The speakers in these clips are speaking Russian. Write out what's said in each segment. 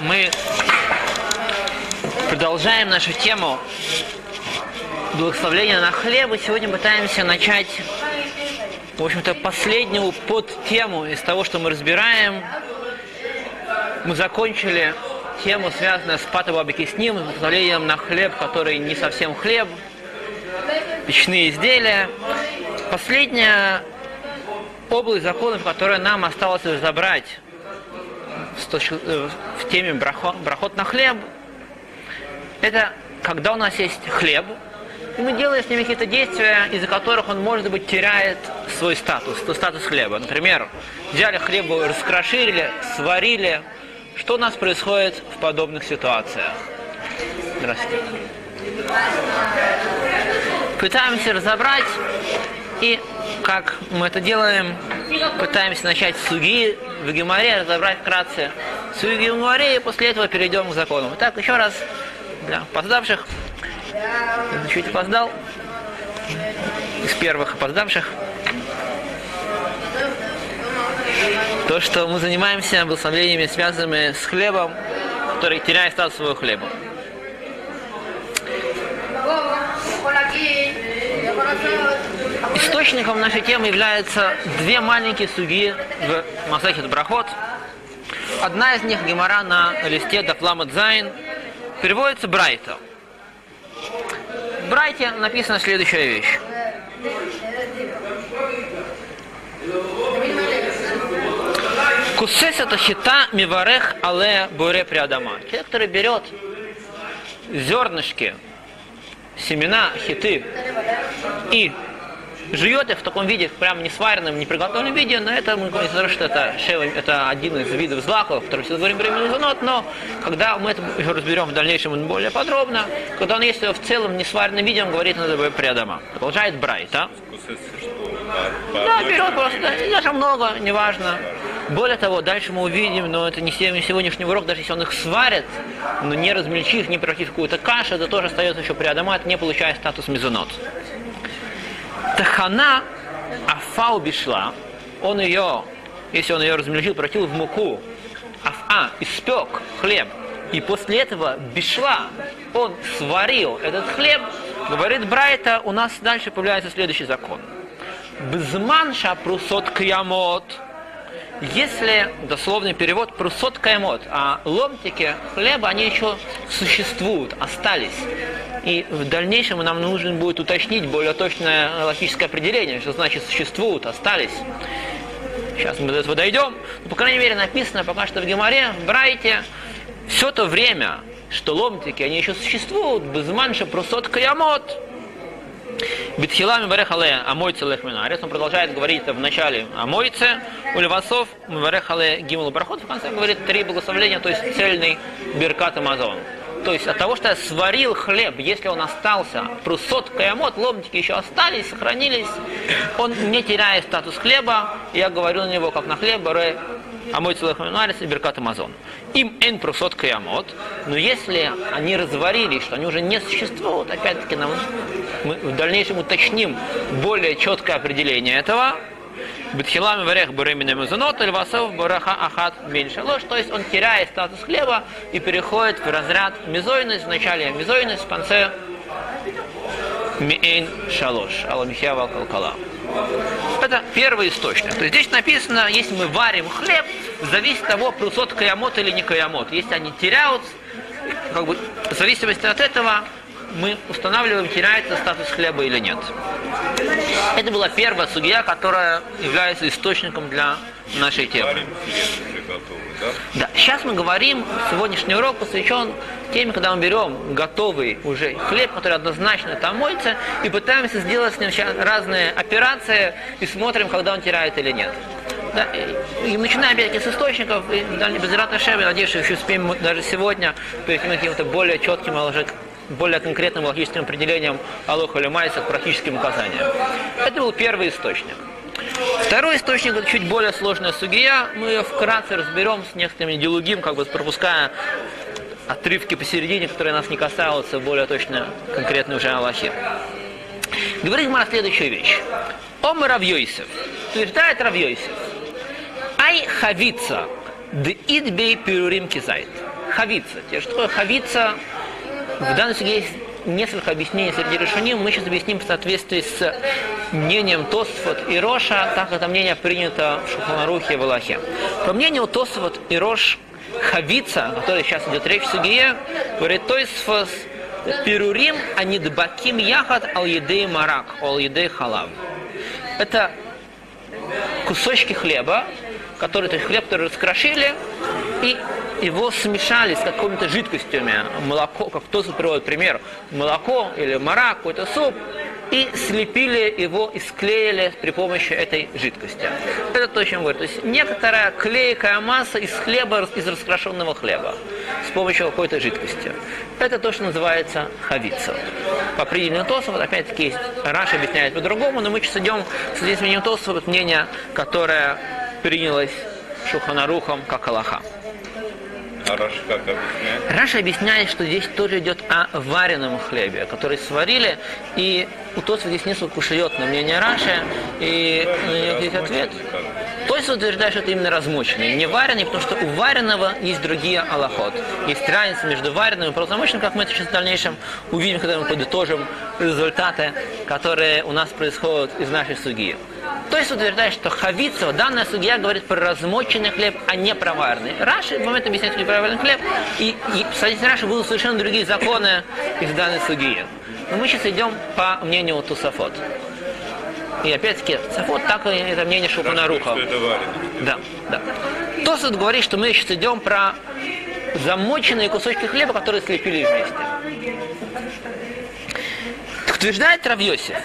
Мы продолжаем нашу тему благословления на хлеб, и сегодня пытаемся начать, в общем-то, последнюю подтему из того, что мы разбираем. Мы закончили тему, связанную с патобабикисним, с благословлением на хлеб, который не совсем хлеб, печные изделия. Последняя область законов, которую нам осталось разобрать э, в теме брахот, брахот на хлеб, это когда у нас есть хлеб, и мы делаем с ним какие-то действия, из-за которых он, может быть, теряет свой статус, статус хлеба. Например, взяли хлеб, раскрошили, сварили. Что у нас происходит в подобных ситуациях? Здравствуйте. Пытаемся разобрать и как мы это делаем, пытаемся начать с суги в Геморе, разобрать вкратце суги в Геморе, и после этого перейдем к закону. Итак, еще раз для опоздавших. Чуть опоздал. Из первых опоздавших. То, что мы занимаемся благословениями, связанными с хлебом, который теряет статус своего хлеба. Источником нашей темы являются две маленькие суги в Масахет Брахот. Одна из них Гемора на листе Дафламат Зайн переводится Брайта. В Брайте написана следующая вещь. Кусес это хита миварех але буре приадама. Человек, который берет зернышки, семена хиты и жует их в таком виде, прям не сваренном, не приготовленном виде, но это мы говорим, что это это один из видов злаков, который все говорим временный занот, но когда мы это разберем в дальнейшем более подробно, когда он есть в целом не сваренном виде, он говорит, надо бы прядома. Продолжает Брайт, а? Да, берет просто, даже много, неважно. Более того, дальше мы увидим, но это не сегодняшний урок, даже если он их сварит, но не размельчив, не превратив в какую-то кашу, это тоже остается еще приадамат, не получая статус мезонот. Тахана Афау бишла, он ее, если он ее размельчил, превратил в муку, Афа испек хлеб, и после этого бишла, он сварил этот хлеб, говорит Брайта, у нас дальше появляется следующий закон. Бзман шапрусот кьямот – если дословный перевод прусот каймот, а ломтики хлеба, они еще существуют, остались. И в дальнейшем нам нужно будет уточнить более точное логическое определение, что значит существуют, остались. Сейчас мы до этого дойдем. Но, по крайней мере, написано пока что в Геморе, Брайте, все то время, что ломтики, они еще существуют, без манша прусот каямот, Битхилами Барехале Амойце Лехминарец. Он продолжает говорить в начале Амойце, у Левасов Барехале Гимл Барахот. В конце говорит три благословления, то есть цельный Беркат Амазон. То есть от того, что я сварил хлеб, если он остался, прусот, каямот, ломтики еще остались, сохранились, он не теряет статус хлеба, я говорю на него как на хлеб, ре а мой целых и беркат Амазон. Им эн прусот каямот, но если они разварились, что они уже не существуют, опять-таки нам мы в дальнейшем уточним более четкое определение этого, Бетхилами варех буремина мезонот, или васов бараха ахат меньше ложь. То есть он теряет статус хлеба и переходит в разряд мезойность. Вначале мезойность, в конце миэйн шалош. Аламихия валкалкала. Это первый источник. То есть здесь написано, если мы варим хлеб, зависит от того, прусот каямот или не каямот. Если они теряют, как бы, в зависимости от этого, мы устанавливаем, теряется статус хлеба или нет. Это была первая судья, которая является источником для нашей темы. Да? Сейчас мы говорим, сегодняшний урок посвящен теме, когда мы берем готовый уже хлеб, который однозначно там моется, и пытаемся сделать с ним разные операции и смотрим, когда он теряет или нет. Да, и начинаем опять с источников, и без Рата Шеба, надеюсь, что еще успеем даже сегодня перейти к каким-то более четким, более конкретным логическим определением Алоха или Майса к практическим указаниям. Это был первый источник. Второй источник это чуть более сложная сугия. Мы ее вкратце разберем с некоторыми идеологиями, как бы пропуская отрывки посередине, которые нас не касаются, более точно конкретно уже Аллахе. Говорит Мара следующую вещь. Ом Равьойсев. Утверждает Равьойсев. Ай хавица Дидбей перурим кизайт. Хавица. Те, что такое хавица? В данном случае есть несколько объяснений среди решений. Мы сейчас объясним в соответствии с мнением Тосфот и Роша, так это мнение принято в Шуханарухе и Валахе. По мнению Тосфот и Рош, хавица, о которой сейчас идет речь в Сугие, говорит Тосфос, Перурим анидбаким яхат ал едей марак, ал едей халав. Это кусочки хлеба, которые, то есть хлеб, который раскрошили, и его смешали с какими-то жидкостями, молоко, как кто-то приводит пример, молоко или марак, какой-то суп, и слепили его и склеили при помощи этой жидкости. Это то, о чем говорит. То есть некоторая клейкая масса из хлеба, из раскрашенного хлеба с помощью какой-то жидкости. Это то, что называется хавица. По определению Тосов, опять-таки, Раша объясняет по-другому, но мы сейчас идем с мнением Тосов, мнение, которое принялось Шуханарухом как Аллаха. А Раша как объясняет? Раша объясняет, что здесь тоже идет о вареном хлебе, который сварили, и у Тоса здесь несколько кушает на мнение Раши, и на него есть ответ. Тос утверждает, что это именно размоченный, не вареный, потому что у вареного есть другие аллахот. Есть разница между вареным и прозамоченным, как мы это сейчас в дальнейшем увидим, когда мы подытожим результаты, которые у нас происходят из нашей суги. То есть утверждает, что хавица, данная судья говорит про размоченный хлеб, а не про вареный. Раши в момент объясняет, что не про вареный хлеб, и, и соответственно, Раши будут совершенно другие законы из данной судьи. Но мы сейчас идем по мнению Тусафот. И опять-таки, Сафот так и это мнение Шуханаруха. Да, да. Тосот говорит, что мы сейчас идем про замоченные кусочки хлеба, которые слепили вместе. Утверждает Равьоси.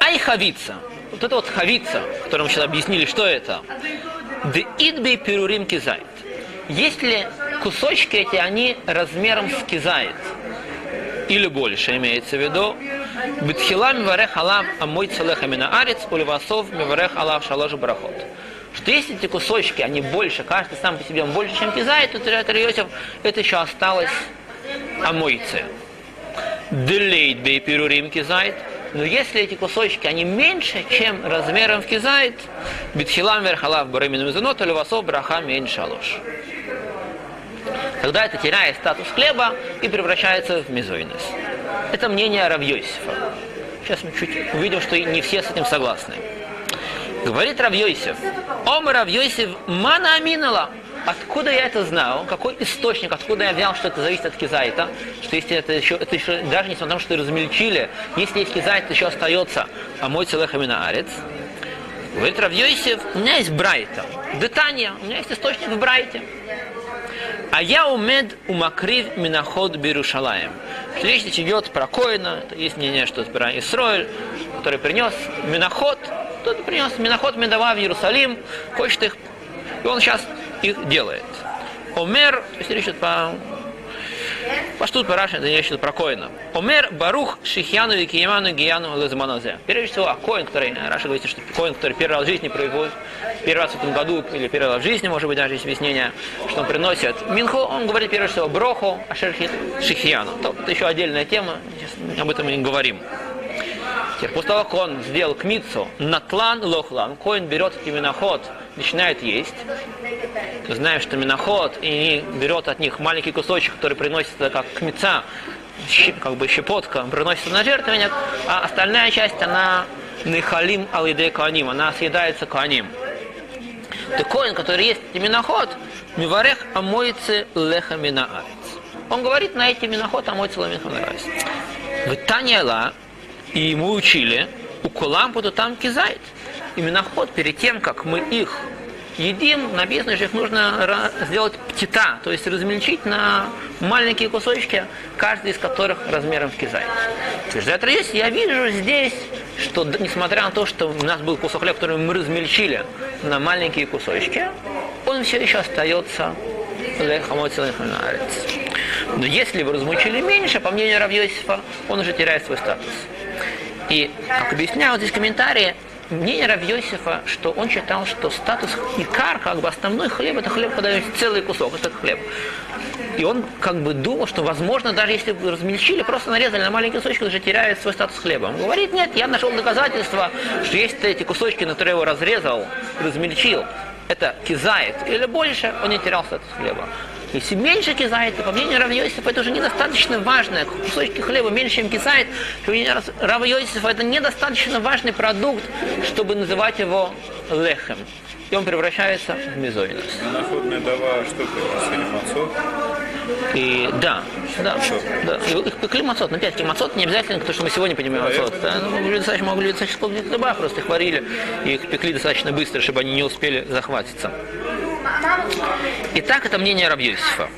Ай хавица. Вот это вот хавица, которую мы сейчас объяснили, что это. Де идбей перурим кизайт. Если кусочки эти, они размером с кизайт, или больше имеется в виду, Бетхила миварех алав амой целеха мина арец, уливасов миварех алав шалош брахот. Что если эти кусочки, они больше, каждый сам по себе больше, чем кизайт, то Тират Йосиф, это еще осталось амойцы. Делейт бей перурим кизайт, но если эти кусочки, они меньше, чем размером в кизайт, битхилам верхалав барамин мизунот, уливасов браха меньше алош. Тогда это теряет статус хлеба и превращается в мезойнес. Это мнение Равьёсифа. Сейчас мы чуть увидим, что не все с этим согласны. Говорит Равьёсиф, Ом Равьёсиф мана аминала. Откуда я это знал? Какой источник? Откуда я взял, что это зависит от кизайта? Что если это еще, это еще даже несмотря на то, что размельчили, если есть кизайт, еще остается а мой целых амина арец. Говорит Равьёсиф, у меня есть брайта. Детания, у меня есть источник в брайте. А я умед умакрив миноход Берушалаем. Речь идет про Коина, есть мнение, что это про Исроиль, который принес миноход, тот принес миноход Медова в Иерусалим, хочет их, и он сейчас их делает. Омер, есть речь идет по Паштут Параша, это речь идет про Коина. Омер Барух Шихьяну Викияману Гияну Лезманозе. Прежде всего, а Коин, который, Раша говорит, что Коин, который первый раз в жизни производит, первый раз в этом году, или первый раз в жизни, может быть, даже есть объяснение, что он приносит Минху, он говорит прежде всего Броху, а Шихьяну. То, это еще отдельная тема, сейчас об этом мы не говорим. Теперь, после того, как он сделал кмицу, натлан лохлан, коин берет этот миноход, начинает есть. Знаем, что миноход и берет от них маленький кусочек, который приносится как кмица, как бы щепотка, приносится на жертвенник, а остальная часть, она нехалим алиде куаним, она съедается куаним. Так коин, который есть миноход, миварех амоицы леха минаарец. Он говорит, на эти миноход амоицы леха минаарец. В Таняла и ему учили, у кулам буду там кизайт. Именно ход перед тем, как мы их едим, написано, что их нужно сделать птита, то есть размельчить на маленькие кусочки, каждый из которых размером в кизайт. Утверждает есть, я вижу здесь, что несмотря на то, что у нас был кусок хлеба, который мы размельчили на маленькие кусочки, он все еще остается но если вы размучили меньше, по мнению Равьосифа, он уже теряет свой статус. И, как объясняют здесь комментарии, мнение Равьосифа, что он считал, что статус икар, как бы основной хлеб, это хлеб, когда целый кусок, это хлеб. И он как бы думал, что возможно, даже если бы размельчили, просто нарезали на маленькие кусочки, уже теряет свой статус хлеба. Он говорит, нет, я нашел доказательства, что есть эти кусочки, на которые его разрезал, размельчил, это кизает или больше, он не терял статус хлеба. Если меньше кизает, то по мнению Рав Йосифа это уже недостаточно важно. Кусочки хлеба меньше, чем кизает, по мнению Йосифа это недостаточно важный продукт, чтобы называть его лехем. И он превращается в мезоинос. Находная дава что приносили? И да, да, да. Их пекли мацот. Но опять-таки мацот не обязательно, то, что мы сегодня понимаем мацот. Да, ну, могли достаточно, могли достаточно сколько хлеба, просто их варили, и их пекли достаточно быстро, чтобы они не успели захватиться. Итак, это мнение Рабьёсифа.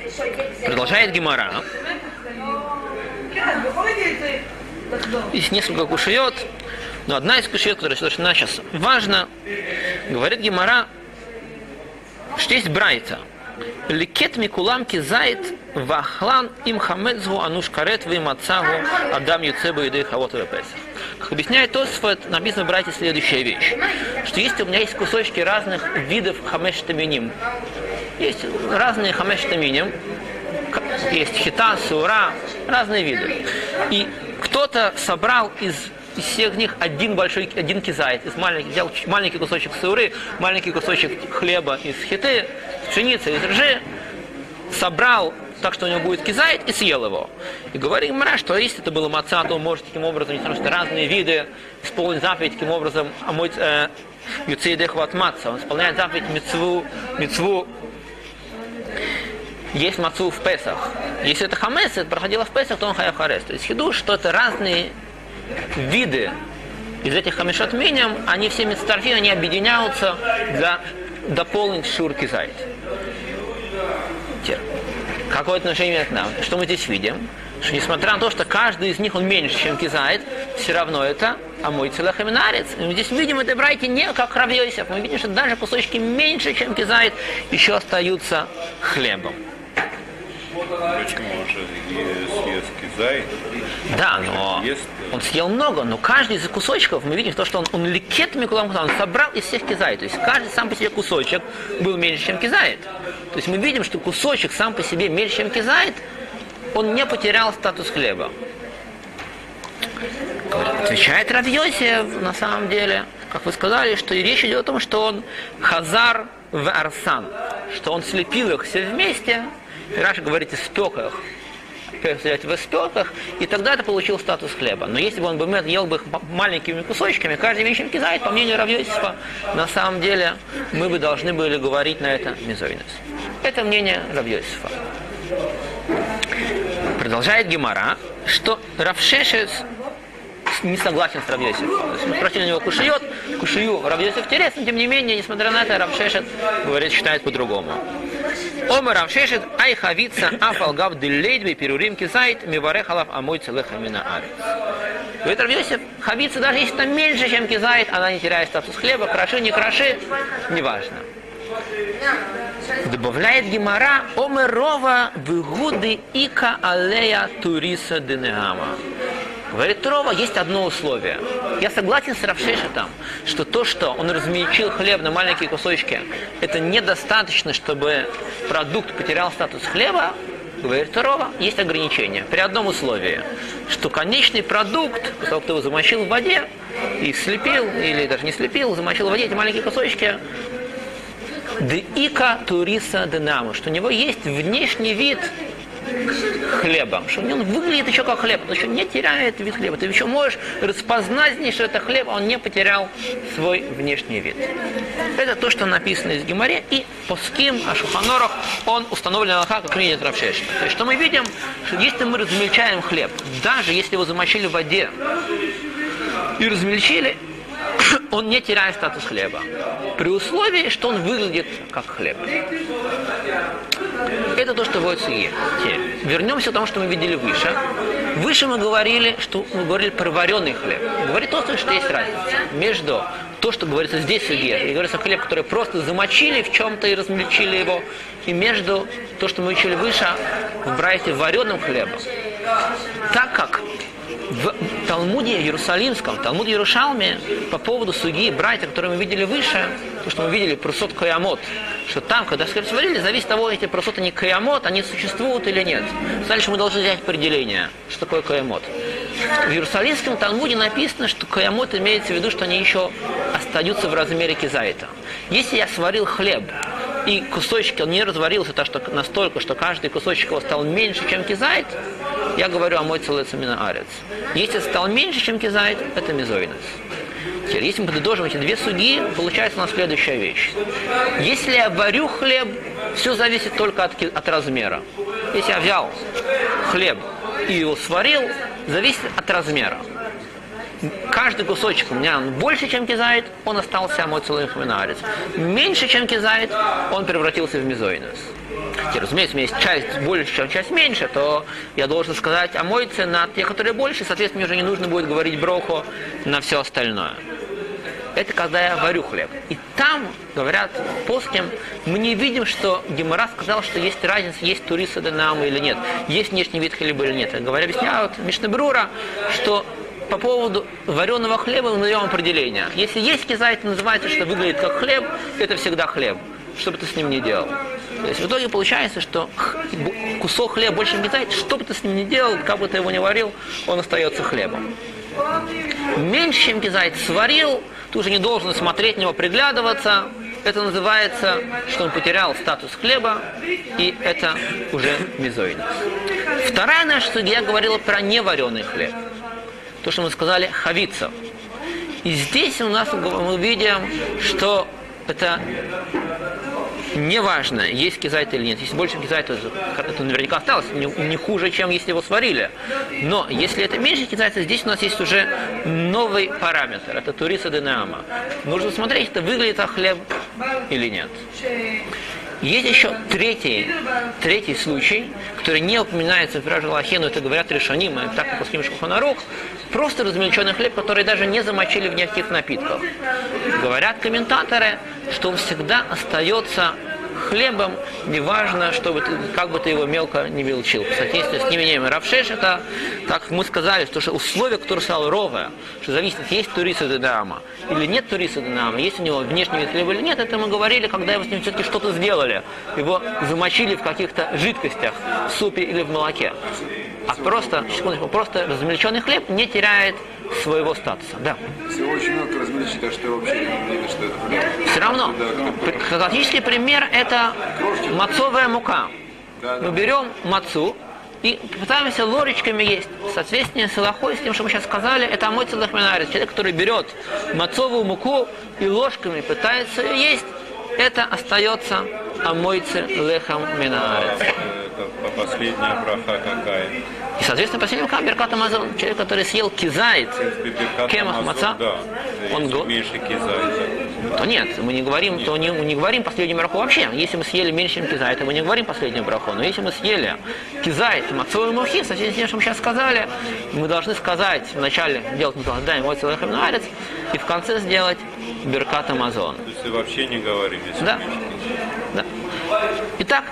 Продолжает Гемора. Есть несколько кушает, но одна из кушает, которая совершенно сейчас важна, говорит Гемора, что есть брайта. Ликет микулам кизайт вахлан им хамедзву ануш карет вы мацагу адам юцебу и хавот песах. Объясняет Тосфот, написано в брате следующая вещь, что если у меня есть кусочки разных видов хамештаминим, есть разные хамештаминим, есть хита, сура, разные виды. И кто-то собрал из из всех них один большой, один кизайт, из маленьких, взял маленький кусочек суры, маленький кусочек хлеба из хиты, пшеницы, из ржи, собрал так, что у него будет кизайт, и съел его. И говорим Мара, что если это было маца, то он может таким образом, несмотря что разные виды, исполнить заповедь таким образом, а мой э, юцейдех маца, он исполняет заповедь мецву, мецву есть мацу в Песах. Если это хамес, это проходило в Песах, то он хаяв харес. То есть хиду, что это разные виды из этих хамешот миням, они все мецтарфим, они объединяются для дополнить шур кизайт. Какое отношение к нам? Что мы здесь видим? Что несмотря на то, что каждый из них он меньше, чем кизайт, все равно это а мой целахаминарец. И мы здесь видим это брайте не как Равьёйсев. Мы видим, что даже кусочки меньше, чем кизайт, еще остаются хлебом. Почему же съест кизай? Да, но он съел много, но каждый из кусочков, мы видим то, что он, он ликет микулам он собрал из всех кизай. То есть каждый сам по себе кусочек был меньше, чем кизает. То есть мы видим, что кусочек сам по себе меньше, чем кизает, он не потерял статус хлеба. Отвечает Равьосев, на самом деле, как вы сказали, что речь идет о том, что он хазар в арсан, что он слепил их все вместе, и Раша говорит, испек их, взять в испеках, и тогда это получил статус хлеба. Но если бы он бы ел бы их маленькими кусочками, каждый меньше кизает, по мнению Равьосифа, на самом деле мы бы должны были говорить на это мезойнес. Это мнение Равьосифа. Продолжает Гемара, что Равшешес не согласен с Равьосифом. То спросили у него кушает, кушаю Равьосиф интересно, тем не менее, несмотря на это, Равшешет говорит, считает по-другому. Омер Равшешет, ай хавица афалгав дилейдби перурим кисайт миварехалав амой целеха мина арец. Говорит Равьосиф, хавица, даже если там меньше, чем кизайт, она не теряет статус хлеба, краши, не краши, неважно. Добавляет Гимара Омерова выгуды ика алея туриса денегама. Говорит Рова, есть одно условие. Я согласен с Равшешетом, что то, что он размельчил хлеб на маленькие кусочки, это недостаточно, чтобы продукт потерял статус хлеба. Говорит Рова, есть ограничения. При одном условии, что конечный продукт, после того, кто его замочил в воде и слепил, или даже не слепил, замочил в воде эти маленькие кусочки, Деика туриса денама, что у него есть внешний вид хлеба, что он выглядит еще как хлеб, но еще не теряет вид хлеба. Ты еще можешь распознать, что это хлеб, а он не потерял свой внешний вид. Это то, что написано из Геморе, и по ским, а Шуханорах, он установлен Аллаха, как принят Равшешин. То есть, что мы видим, что если мы размельчаем хлеб, даже если его замочили в воде и размельчили, он не теряет статус хлеба. При условии, что он выглядит как хлеб. Это то, что будет суе. Вернемся к тому, что мы видели выше. Выше мы говорили, что мы говорили про вареный хлеб. Говорит то, что есть разница между то, что говорится здесь суе, и говорится хлеб, который просто замочили в чем-то и размельчили его, и между то, что мы учили выше, в брайте вареным хлебом. Так как в Талмуде Иерусалимском, Талмуде Иерушалме по поводу суги братья, которые мы видели выше, то, что мы видели просот Каямот, что там, когда скажем, сварили, зависит от того, эти просоты не Каямот, они существуют или нет. Дальше мы должны взять определение, что такое Каямот. В Иерусалимском Талмуде написано, что Каямот имеется в виду, что они еще остаются в размере кизайта. Если я сварил хлеб, и кусочки, он не разварился так, что настолько, что каждый кусочек его стал меньше, чем кизайт, я говорю о мой целецамина арец. Если стал меньше, чем кизайт, это мезойнес. Теперь, если мы подытожим эти две суги, получается у нас следующая вещь. Если я варю хлеб, все зависит только от, от размера. Если я взял хлеб и его сварил, зависит от размера. Каждый кусочек у меня больше, чем кизает, он остался мой целый хминарец. Меньше, чем кизает, он превратился в. Теперь, разумеется, у меня есть часть больше, чем часть меньше, то я должен сказать о мойце на те, которые больше, соответственно, мне уже не нужно будет говорить броху на все остальное. Это когда я варю хлеб. И там, говорят плоским, мы не видим, что Гемора сказал, что есть разница, есть туриса денама или нет, есть внешний вид хлеба или нет. Говоря, объясняют Мишнабрура, что по поводу вареного хлеба мы даем определение. Если есть кизайт, называется, что выглядит как хлеб, это всегда хлеб, что бы ты с ним ни делал. То есть в итоге получается, что кусок хлеба больше не кизайт, что бы ты с ним ни делал, как бы ты его ни варил, он остается хлебом. Меньше, чем кизайт сварил, ты уже не должен смотреть на него, приглядываться. Это называется, что он потерял статус хлеба, и это уже мизойнос. Вторая наша судья говорила про невареный хлеб. То, что мы сказали, хавицев. И здесь у нас мы видим, что это не важно, есть кизайт или нет. Если больше кизайт, то это наверняка осталось. Не, не хуже, чем если его сварили. Но если это меньше кизайта, здесь у нас есть уже новый параметр. Это туриса денеама. Нужно смотреть, это выглядит как хлеб или нет. Есть еще третий, третий случай, который не упоминается в Пираже Лахе, но это говорят решоним, и так как по Шуханарух, просто размельченный хлеб, который даже не замочили в никаких напитках. Говорят комментаторы, что он всегда остается хлебом, неважно, что бы ты, как бы ты его мелко не мелчил. В соответствии с мнением Равшеш, это, как мы сказали, что условие, которое сказал Рове, что зависит, есть туриса Денама или нет туриса Денама, есть у него внешний вид хлеба или нет, это мы говорили, когда его с ним все-таки что-то сделали. Его замочили в каких-то жидкостях, в супе или в молоке. А просто, секундочку, просто размельченный хлеб не теряет своего статуса. Да. Всего очень много размельчить, так что вообще не видно, что это хлеб. Все равно, Да, классический пример это мацовая мука. Да, да. Мы берем мацу и пытаемся ложечками есть. В соответствии с тем, что мы сейчас сказали, это амой целых минарис. Человек, который берет мацовую муку и ложками пытается ее есть, это остается амойцы лехам минарец. Это по- последняя браха какая? И, соответственно, последний мука Беркат Амазон. Человек, который съел кизайт, кемах маца, Да, он го- меньше кизайта. то нет, мы не говорим, то не, не говорим последнюю браху вообще. Если мы съели меньше, чем кизайт, мы не говорим последнюю браху. Но если мы съели кизайт, мацовый мухи, со всем тем, что мы сейчас сказали, мы должны сказать вначале делать мой целый хаминарец, и в конце сделать беркат Амазон. То есть вообще не говорим, если Да. Да. Итак,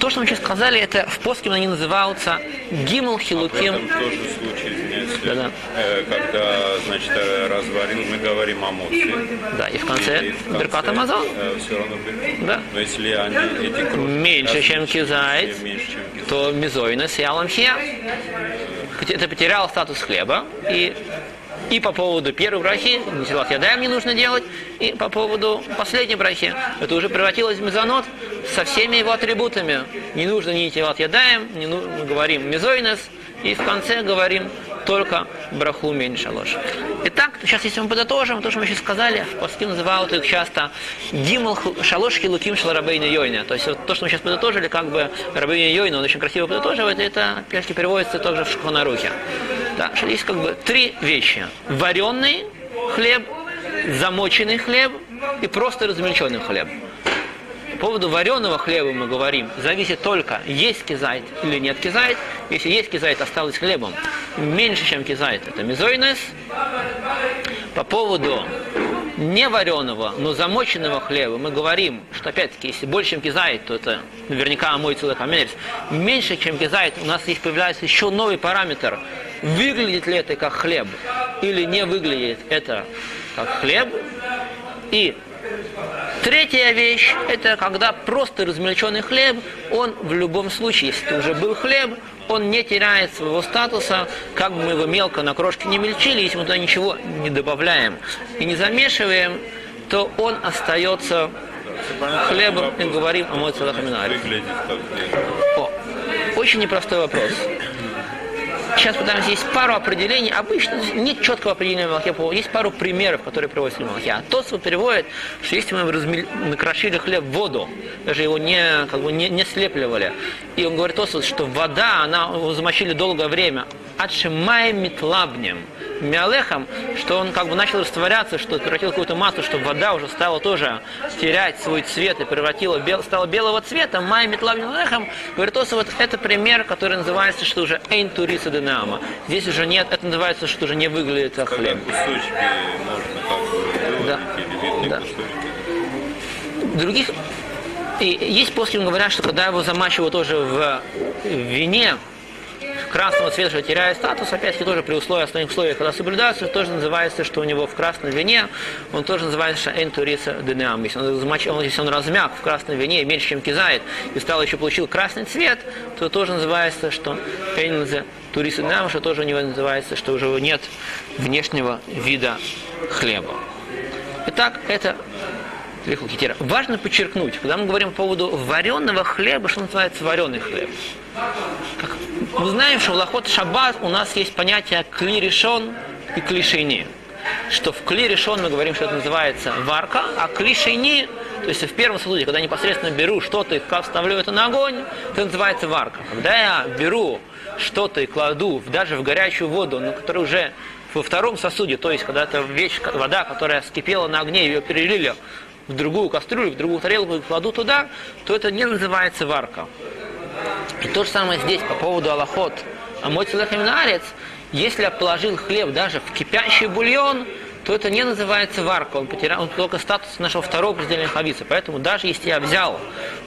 то, что мы сейчас сказали, это в поске они называются гимл В хилуким. этом тоже случай, извиняюсь, Да-да. э, когда, значит, э, разварил, мы говорим о моце. Да, и в конце И в конце, беркат Амазон. э, все равно беркат. Да. Но если они, эти крошки Меньше, чем кизайт, меньше, чем кизайт. то мизойна с яламхия. Это потерял статус хлеба. И, и по поводу первой брахи, ничего ядаем не нужно делать, и по поводу последней брахи, это уже превратилось в мезонот со всеми его атрибутами. Не нужно ни тилат ядаем, не ну, мы говорим мизойнес, и в конце говорим только браху меньше ложь. Итак, сейчас если мы подытожим, то, что мы сейчас сказали, в Паске называют их часто гимл ху- шалош хилуким шаларабейна йойна. То есть вот то, что мы сейчас подытожили, как бы рабейна йойна, он очень красиво подытоживает, это, опять-таки, переводится также в Шуханарухе. Да, что есть как бы три вещи. Вареный хлеб, замоченный хлеб и просто размельченный хлеб. По поводу вареного хлеба мы говорим, зависит только, есть кизайт или нет кизайт. Если есть кизайт, осталось хлебом. Меньше, чем кизайт, это мизойнес. По поводу невареного, но замоченного хлеба мы говорим, что опять-таки, если больше, чем кизайт, то это наверняка мой целый хамерец. Меньше, чем кизайт, у нас есть появляется еще новый параметр. Выглядит ли это как хлеб или не выглядит это как хлеб. И Третья вещь – это когда просто размельченный хлеб, он в любом случае, если это уже был хлеб, он не теряет своего статуса, как бы мы его мелко на крошки не мельчили, если мы туда ничего не добавляем и не замешиваем, то он остается хлебом и говорим о мой целахаминаре. Выглядит как хлеб. О, очень непростой вопрос. Сейчас пытаемся, есть пару определений, обычно нет четкого определения в Малахе, есть пару примеров, которые приводятся в Малахе. А тот, переводит, что если мы размель- накрошили хлеб в воду, даже его не, как бы не, не слепливали, и он говорит Тосфот, что вода, она его замочили долгое время, отшимай метлабнем, миалехом, что он как бы начал растворяться, что превратил какую-то массу, что вода уже стала тоже терять свой цвет и превратила, бел, стала белого цвета, май метлабнем миалехом, говорит Тосфот, это пример, который называется, что уже эйн туриса денама. Здесь уже нет, это называется, что уже не выглядит как хлеб. кусочки можно как бы Да. или Да. кусочки. других и есть после говорят, что когда его замачивают тоже в вине красного цвета, теряет статус, опять-таки тоже при условии основных условиях, когда соблюдаются, тоже называется, что у него в красном вине, он тоже называется энтуриса денеам. Если он, замочил, если он размяк в красном вине меньше, чем кизает, и стал еще получил красный цвет, то тоже называется, что энтуриса туриса денеам, что тоже у него называется, что уже нет внешнего вида хлеба. Итак, это Лихукитера. Важно подчеркнуть, когда мы говорим по поводу вареного хлеба, что называется вареный хлеб. Как мы знаем, что в Лохот Шаббат у нас есть понятие кли решен и кли шейни. Что в кли решен мы говорим, что это называется варка, а кли шейни, то есть в первом случае, когда я непосредственно беру что-то и как ставлю это на огонь, это называется варка. Когда я беру что-то и кладу даже в горячую воду, но которая уже во втором сосуде, то есть когда это вещь, вода, которая скипела на огне, ее перелили в другую кастрюлю, в другую тарелку и кладу туда, то это не называется варка. И то же самое здесь по поводу Аллахот. А мой целехаминарец, если я положил хлеб даже в кипящий бульон, то это не называется варка. Он потерял он только статус нашего второго определения хавица. Поэтому даже если я взял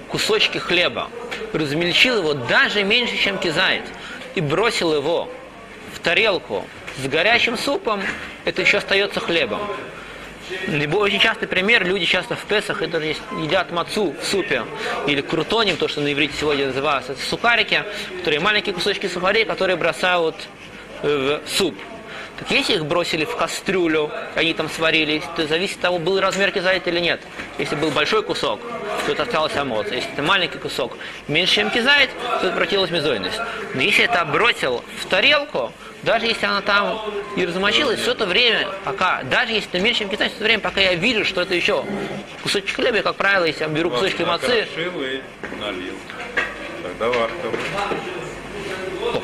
кусочки хлеба, размельчил его даже меньше, чем кизает, и бросил его в тарелку с горячим супом, это еще остается хлебом. Очень частый пример, люди часто в Песах это едят мацу в супе или крутоним, то, что на иврите сегодня называется, это сухарики, которые маленькие кусочки сухарей, которые бросают в суп. Так если их бросили в кастрюлю, они там сварились, то зависит от того, был размер кизайт или нет. Если был большой кусок, то осталось амоц. Если это маленький кусок, меньше, чем кизайт, то это превратилась мезойность. Но если это бросил в тарелку, даже если она там и размочилась, все это время, пока, даже если это меньше, чем кизайт, все это время, пока я вижу, что это еще кусочек хлеба, я, как правило, если я беру кусочки мацы, налил. Тогда варка.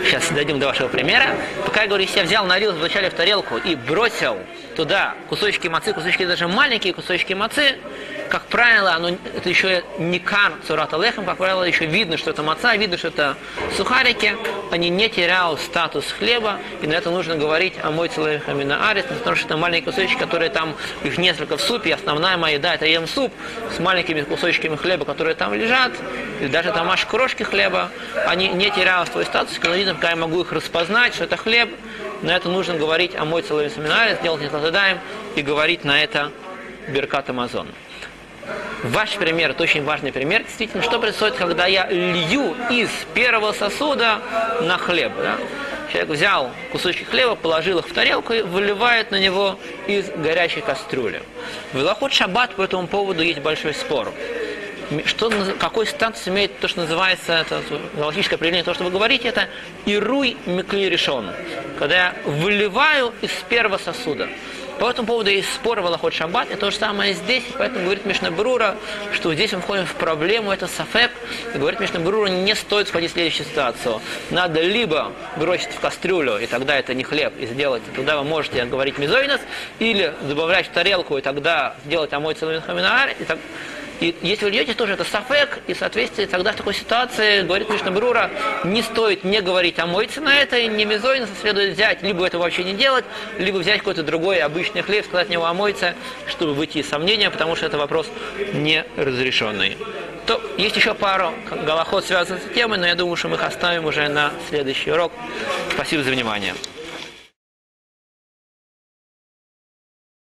Сейчас дойдем до вашего примера. Пока я говорю, если я взял, налил вначале в тарелку и бросил туда. Кусочки мацы, кусочки даже маленькие кусочки мацы, как правило, оно, это еще не кар цурата лехом, как правило, еще видно, что это маца, видно, что это сухарики, они не теряют статус хлеба, и на это нужно говорить о мой целехами на потому что это маленькие кусочки, которые там, их несколько в супе, основная моя еда это ем суп с маленькими кусочками хлеба, которые там лежат, и даже там аж крошки хлеба, они не теряют свой статус, когда видно, пока я могу их распознать, что это хлеб, на это нужно говорить о мой целый семинаре, сделать не задаем и говорить на это Беркат Амазон. Ваш пример, это очень важный пример, действительно, что происходит, когда я лью из первого сосуда на хлеб. Да? Человек взял кусочки хлеба, положил их в тарелку и выливает на него из горячей кастрюли. В Илохот Шаббат по этому поводу есть большой спор. Что, какой статус имеет то, что называется, это галактическое определение, то, что вы говорите, это ируй микли решен. Когда я выливаю из первого сосуда. По этому поводу есть спор в Аллахот Шаббат, и то же самое здесь, поэтому говорит Мишна Брура, что здесь мы входим в проблему, это сафек, и говорит Мишна Брура, не стоит входить в следующую ситуацию. Надо либо бросить в кастрюлю, и тогда это не хлеб, и сделать, тогда вы можете говорить мизойнос, или добавлять в тарелку, и тогда сделать амой целый хаминаар, и так, и если вы льете, тоже это сафек, и в соответствии тогда в такой ситуации, говорит Мишна Брура, не стоит не говорить о мойце на это, и не мезойно следует взять, либо это вообще не делать, либо взять какой-то другой обычный хлеб, сказать него о мойце, чтобы выйти из сомнения, потому что это вопрос неразрешенный. То есть еще пару голоход связанных с темой, но я думаю, что мы их оставим уже на следующий урок. Спасибо за внимание.